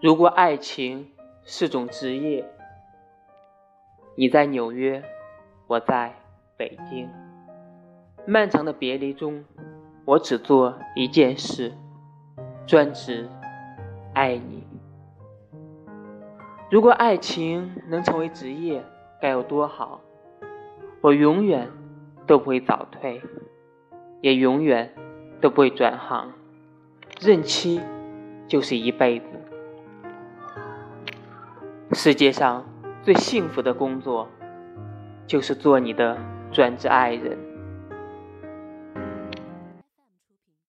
如果爱情是种职业，你在纽约，我在北京，漫长的别离中，我只做一件事，专职爱你。如果爱情能成为职业，该有多好！我永远都不会早退，也永远都不会转行，任期就是一辈子。世界上最幸福的工作，就是做你的专职爱人。